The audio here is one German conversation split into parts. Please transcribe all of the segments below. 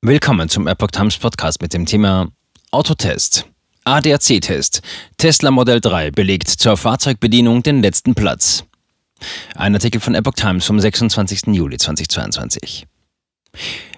Willkommen zum Epoch Times Podcast mit dem Thema Autotest. ADAC-Test. Tesla Modell 3 belegt zur Fahrzeugbedienung den letzten Platz. Ein Artikel von Epoch Times vom 26. Juli 2022.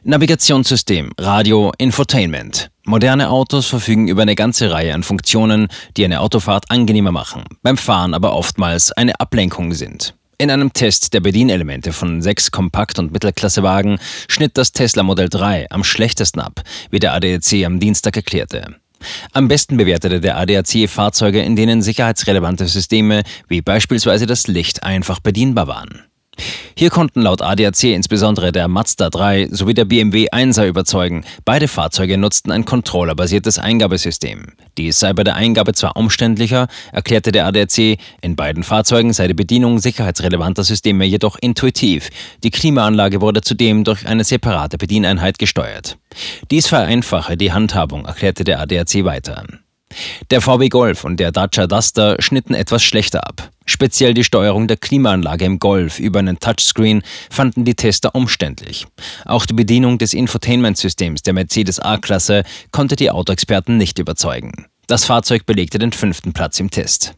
Navigationssystem, Radio, Infotainment. Moderne Autos verfügen über eine ganze Reihe an Funktionen, die eine Autofahrt angenehmer machen, beim Fahren aber oftmals eine Ablenkung sind. In einem Test der Bedienelemente von sechs Kompakt- und Mittelklassewagen schnitt das Tesla Modell 3 am schlechtesten ab, wie der ADAC am Dienstag erklärte. Am besten bewertete der ADAC Fahrzeuge, in denen sicherheitsrelevante Systeme wie beispielsweise das Licht einfach bedienbar waren. Hier konnten laut ADAC insbesondere der Mazda 3 sowie der BMW 1er überzeugen. Beide Fahrzeuge nutzten ein controllerbasiertes Eingabesystem. Dies sei bei der Eingabe zwar umständlicher, erklärte der ADAC, in beiden Fahrzeugen sei die Bedienung sicherheitsrelevanter Systeme jedoch intuitiv. Die Klimaanlage wurde zudem durch eine separate Bedieneinheit gesteuert. Dies vereinfache die Handhabung, erklärte der ADAC weiter. Der VW Golf und der Dacia Duster schnitten etwas schlechter ab. Speziell die Steuerung der Klimaanlage im Golf über einen Touchscreen fanden die Tester umständlich. Auch die Bedienung des Infotainment-Systems der Mercedes A-Klasse konnte die Autoexperten nicht überzeugen. Das Fahrzeug belegte den fünften Platz im Test.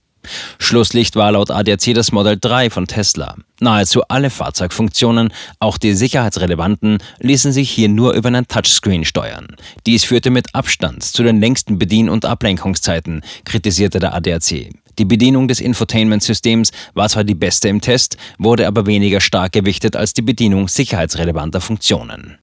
Schlusslicht war laut ADAC das Model 3 von Tesla. Nahezu alle Fahrzeugfunktionen, auch die sicherheitsrelevanten, ließen sich hier nur über einen Touchscreen steuern. Dies führte mit Abstand zu den längsten Bedien- und Ablenkungszeiten, kritisierte der ADAC. Die Bedienung des Infotainment-Systems war zwar die beste im Test, wurde aber weniger stark gewichtet als die Bedienung sicherheitsrelevanter Funktionen.